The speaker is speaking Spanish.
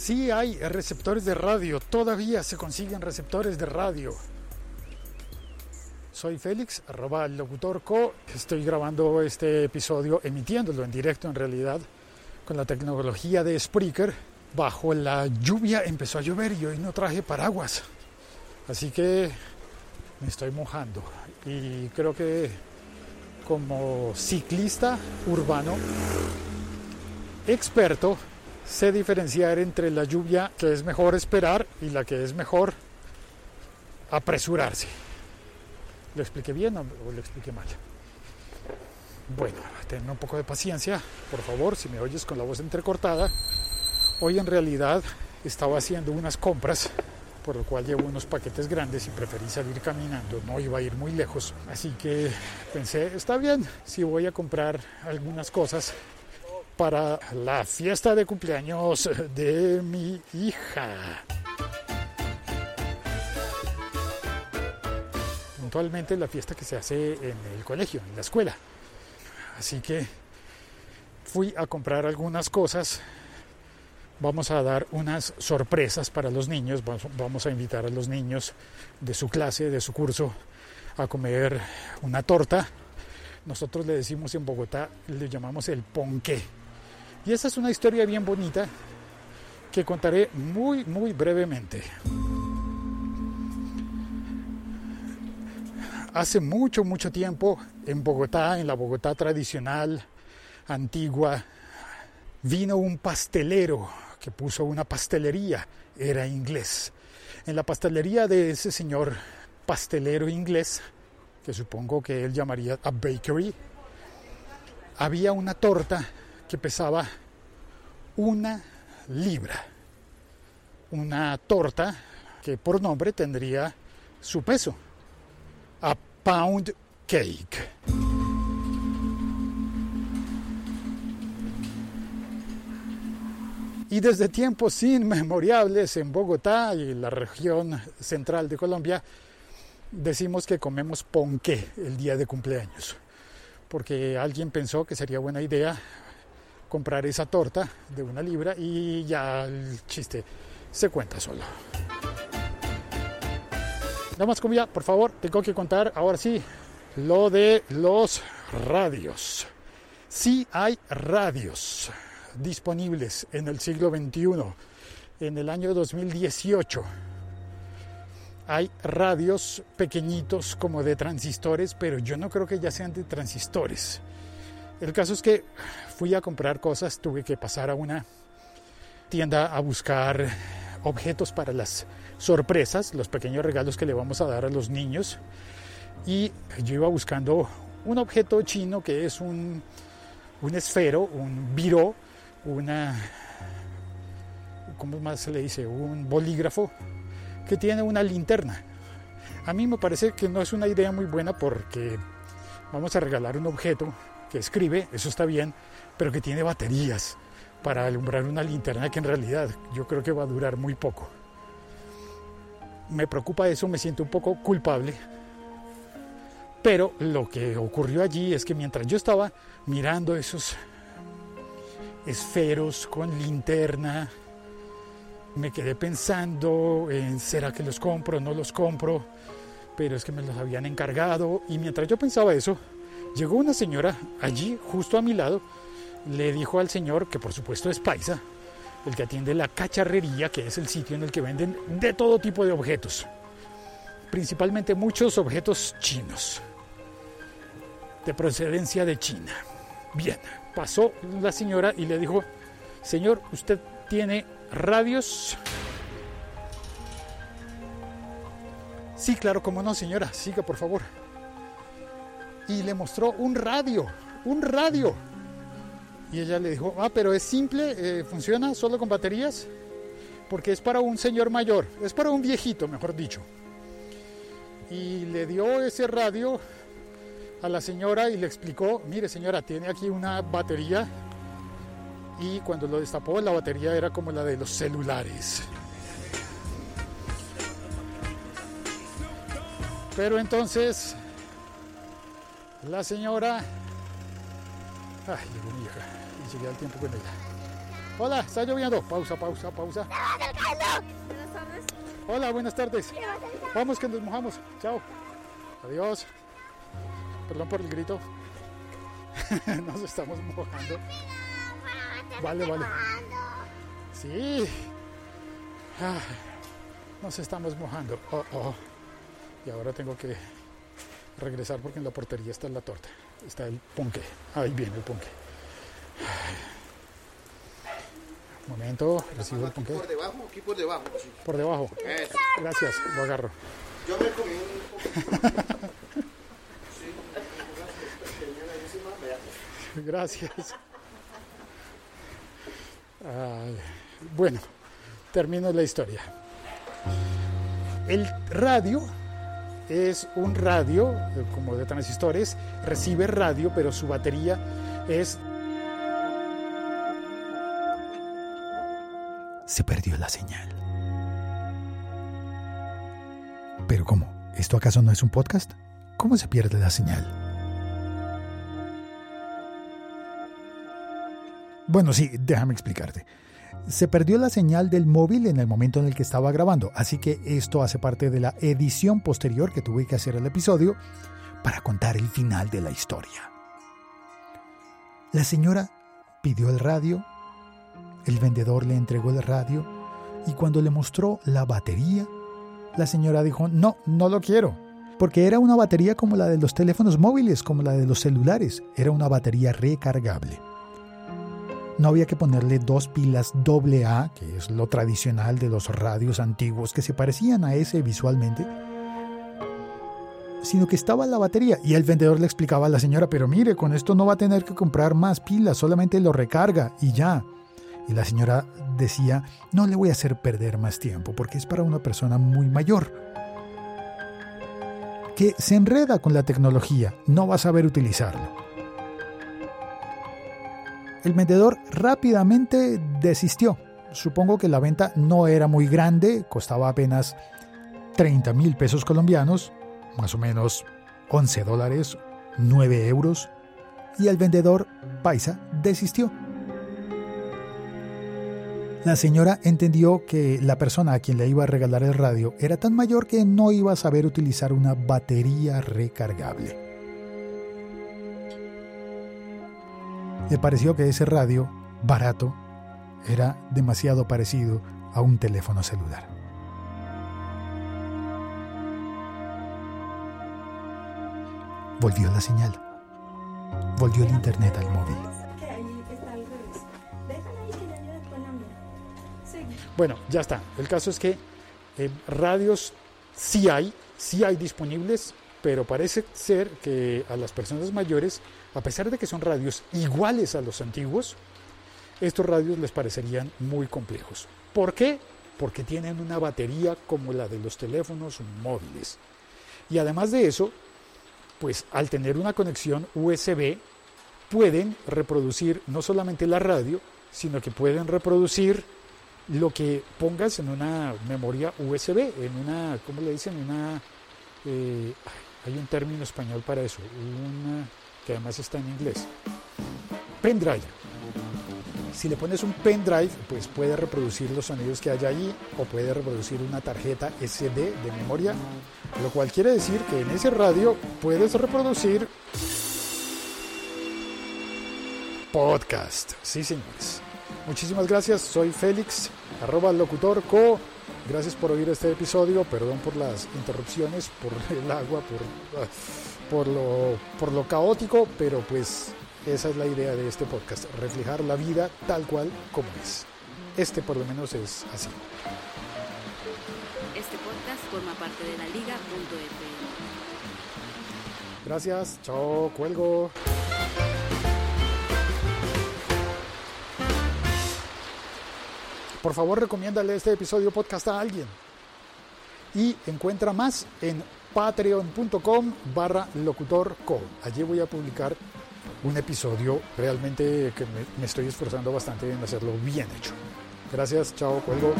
Sí hay receptores de radio, todavía se consiguen receptores de radio. Soy Félix, arroba locutorco. Estoy grabando este episodio, emitiéndolo en directo en realidad, con la tecnología de Spreaker. Bajo la lluvia empezó a llover y hoy no traje paraguas. Así que me estoy mojando. Y creo que como ciclista urbano experto, sé diferenciar entre la lluvia que es mejor esperar y la que es mejor apresurarse. ¿Lo expliqué bien o lo expliqué mal? Bueno, ten un poco de paciencia, por favor, si me oyes con la voz entrecortada. Hoy en realidad estaba haciendo unas compras, por lo cual llevo unos paquetes grandes y preferí salir caminando, no iba a ir muy lejos. Así que pensé, está bien, si voy a comprar algunas cosas para la fiesta de cumpleaños de mi hija. Puntualmente la fiesta que se hace en el colegio, en la escuela. Así que fui a comprar algunas cosas. Vamos a dar unas sorpresas para los niños. Vamos a invitar a los niños de su clase, de su curso, a comer una torta. Nosotros le decimos en Bogotá, le llamamos el ponqué. Y esa es una historia bien bonita que contaré muy, muy brevemente. Hace mucho, mucho tiempo en Bogotá, en la Bogotá tradicional, antigua, vino un pastelero que puso una pastelería, era inglés. En la pastelería de ese señor pastelero inglés, que supongo que él llamaría a bakery, había una torta que pesaba una libra. Una torta que por nombre tendría su peso. A pound cake. Y desde tiempos inmemorables en Bogotá y la región central de Colombia, decimos que comemos ponqué el día de cumpleaños, porque alguien pensó que sería buena idea comprar esa torta de una libra y ya el chiste se cuenta solo. Damas comida, por favor, tengo que contar ahora sí lo de los radios. Sí hay radios disponibles en el siglo XXI, en el año 2018. Hay radios pequeñitos como de transistores, pero yo no creo que ya sean de transistores. El caso es que fui a comprar cosas, tuve que pasar a una tienda a buscar objetos para las sorpresas, los pequeños regalos que le vamos a dar a los niños. Y yo iba buscando un objeto chino que es un, un esfero, un viró, una, ¿cómo más se le dice? Un bolígrafo que tiene una linterna. A mí me parece que no es una idea muy buena porque vamos a regalar un objeto que escribe, eso está bien, pero que tiene baterías para alumbrar una linterna que en realidad yo creo que va a durar muy poco. Me preocupa eso, me siento un poco culpable. Pero lo que ocurrió allí es que mientras yo estaba mirando esos esferos con linterna, me quedé pensando en será que los compro no los compro, pero es que me los habían encargado y mientras yo pensaba eso, llegó una señora allí justo a mi lado, le dijo al señor, que por supuesto es paisa, el que atiende la cacharrería, que es el sitio en el que venden de todo tipo de objetos, principalmente muchos objetos chinos, de procedencia de China. Bien, pasó la señora y le dijo, señor, usted tiene radios. Sí, claro, como no, señora, siga por favor. Y le mostró un radio, un radio. Y ella le dijo, ah, pero es simple, eh, funciona solo con baterías, porque es para un señor mayor, es para un viejito, mejor dicho. Y le dio ese radio a la señora y le explicó, mire señora, tiene aquí una batería y cuando lo destapó la batería era como la de los celulares. Pero entonces la señora... Ay, llegó mi hija y llegué al tiempo con ella. Hola, está lloviendo. Pausa, pausa, pausa. Hola, buenas tardes. Vamos que nos mojamos. Chao. Adiós. Perdón por el grito. nos estamos mojando. Vale, vale. Sí. Ah, nos estamos mojando. Oh, oh. Y ahora tengo que regresar porque en la portería está la torta. Está el ponque. Ahí viene el ponque. Un momento, recibo el ponque. ¿Por debajo aquí por debajo? Sí. Por debajo. Eso. Gracias, lo agarro. Yo me comí un Gracias. Ay, bueno, termino la historia. El radio es un radio, eh, como de transistores, recibe radio, pero su batería es... Se perdió la señal. ¿Pero cómo? ¿Esto acaso no es un podcast? ¿Cómo se pierde la señal? Bueno, sí, déjame explicarte. Se perdió la señal del móvil en el momento en el que estaba grabando, así que esto hace parte de la edición posterior que tuve que hacer el episodio para contar el final de la historia. La señora pidió el radio, el vendedor le entregó el radio y cuando le mostró la batería, la señora dijo, no, no lo quiero, porque era una batería como la de los teléfonos móviles, como la de los celulares, era una batería recargable. No había que ponerle dos pilas AA, que es lo tradicional de los radios antiguos que se parecían a ese visualmente, sino que estaba la batería y el vendedor le explicaba a la señora, pero mire, con esto no va a tener que comprar más pilas, solamente lo recarga y ya. Y la señora decía, no le voy a hacer perder más tiempo porque es para una persona muy mayor, que se enreda con la tecnología, no va a saber utilizarlo. El vendedor rápidamente desistió. Supongo que la venta no era muy grande, costaba apenas 30 mil pesos colombianos, más o menos 11 dólares, 9 euros, y el vendedor paisa desistió. La señora entendió que la persona a quien le iba a regalar el radio era tan mayor que no iba a saber utilizar una batería recargable. Le pareció que ese radio, barato, era demasiado parecido a un teléfono celular. Volvió la señal. Volvió el internet al móvil. Bueno, ya está. El caso es que eh, radios sí hay, sí hay disponibles, pero parece ser que a las personas mayores a pesar de que son radios iguales a los antiguos, estos radios les parecerían muy complejos. ¿Por qué? Porque tienen una batería como la de los teléfonos móviles. Y además de eso, pues al tener una conexión USB, pueden reproducir no solamente la radio, sino que pueden reproducir lo que pongas en una memoria USB, en una, ¿cómo le dicen? Una, eh, hay un término español para eso, una que además está en inglés. Pendrive. Si le pones un pendrive, pues puede reproducir los sonidos que hay allí o puede reproducir una tarjeta SD de memoria, lo cual quiere decir que en ese radio puedes reproducir podcast. Sí, señores. Muchísimas gracias. Soy Félix, arroba locutorco. Gracias por oír este episodio. Perdón por las interrupciones, por el agua, por... Por lo, por lo caótico, pero pues esa es la idea de este podcast, reflejar la vida tal cual como es. Este por lo menos es así. Este podcast forma parte de la liga.fm. Gracias, chao, cuelgo. Por favor, recomiéndale este episodio podcast a alguien. Y encuentra más en patreon.com barra locutorco. Allí voy a publicar un episodio realmente que me, me estoy esforzando bastante en hacerlo bien hecho. Gracias, chao, cuelgo.